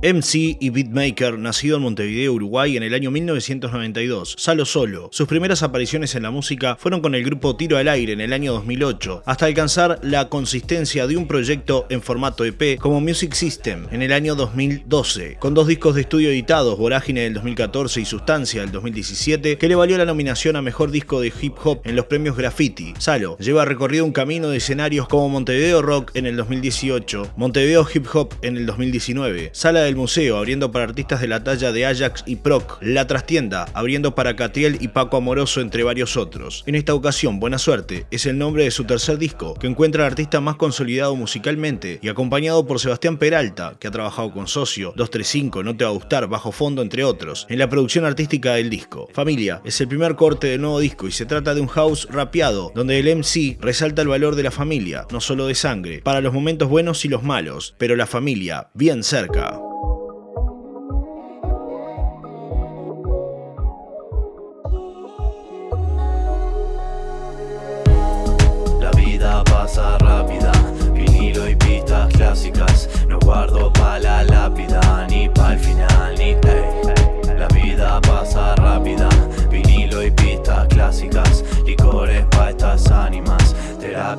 MC y beatmaker, nacido en Montevideo, Uruguay en el año 1992, Salo Solo. Sus primeras apariciones en la música fueron con el grupo Tiro al Aire en el año 2008, hasta alcanzar la consistencia de un proyecto en formato EP como Music System en el año 2012, con dos discos de estudio editados, Vorágine del 2014 y Sustancia del 2017, que le valió la nominación a Mejor Disco de Hip Hop en los premios Graffiti. Salo lleva recorrido un camino de escenarios como Montevideo Rock en el 2018, Montevideo Hip Hop en el 2019, Sala del Museo, abriendo para artistas de la talla de Ajax y Proc, La Trastienda, abriendo para Catriel y Paco Amoroso, entre varios otros. En esta ocasión, Buena Suerte es el nombre de su tercer disco, que encuentra al artista más consolidado musicalmente y acompañado por Sebastián Peralta, que ha trabajado con Socio, 235, No Te Va a Gustar, Bajo Fondo, entre otros, en la producción artística del disco. Familia es el primer corte del nuevo disco y se trata de un house rapeado, donde el MC resalta el valor de la familia, no solo de sangre, para los momentos buenos y los malos, pero la familia bien cerca.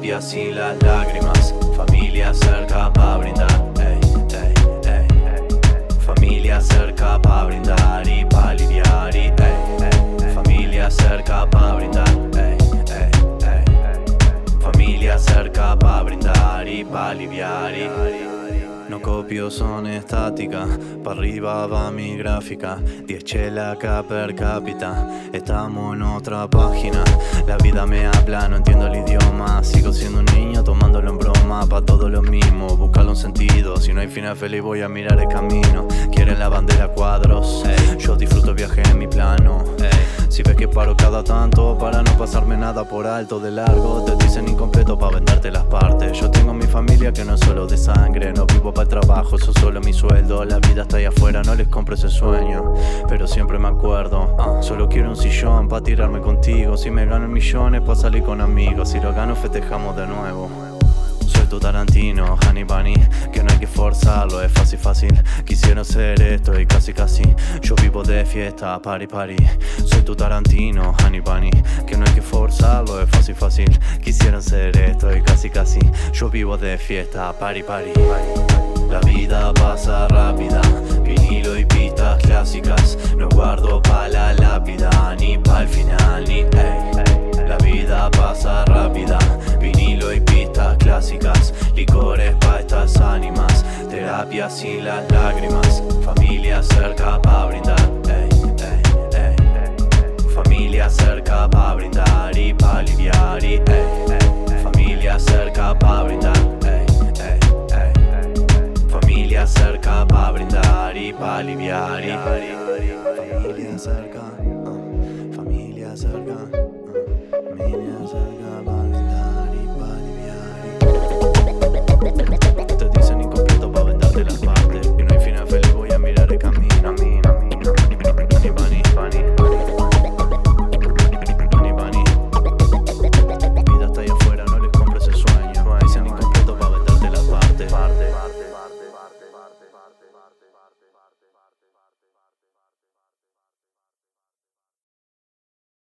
Y las lágrimas, familia cerca pa' brindar, ey, ey, ey. Familia cerca pa' brindar y pa' aliviar, y familia cerca pa' brindar. Familia cerca pa' brindar y pa' aliviar, y no copio, son estáticas. Pa' arriba va mi gráfica. 10 chela acá per cápita. Estamos en otra página. La vida me habla, no entiendo el idioma. Sigo siendo un niño tomándolo en broma. Pa' todo lo mismo, buscarlo un sentido. Si no hay final feliz, voy a mirar el camino. Quieren la bandera cuadros. Yo disfruto viaje en mi plano. Si ves que paro cada tanto para no pasarme nada por alto de largo, te dicen incompleto para venderte las partes. Yo tengo mi familia que no es solo de sangre, no vivo para trabajo, eso solo mi sueldo. La vida está ahí afuera, no les compro ese sueño, pero siempre me acuerdo. Ah, solo quiero un sillón para tirarme contigo. Si me gano millones, para salir con amigos. Si lo gano, festejamos de nuevo tu Tarantino, Honey Bunny, que no hay que forzarlo, es fácil, fácil. Quisiera ser esto y casi, casi. Yo vivo de fiesta, party, party. Soy tu Tarantino, Honey Bunny, que no hay que forzarlo, es fácil, fácil. Quisiera ser esto y casi, casi. Yo vivo de fiesta, party, party. La vida pasa rápida, familia cerca pa' brindar, ey, ey, ey, familia cerca pa' brindar y pa' aliviar, familia cerca pa' brindar, familia cerca pa' brindar y pa' aliviar, familia cerca, familia cerca.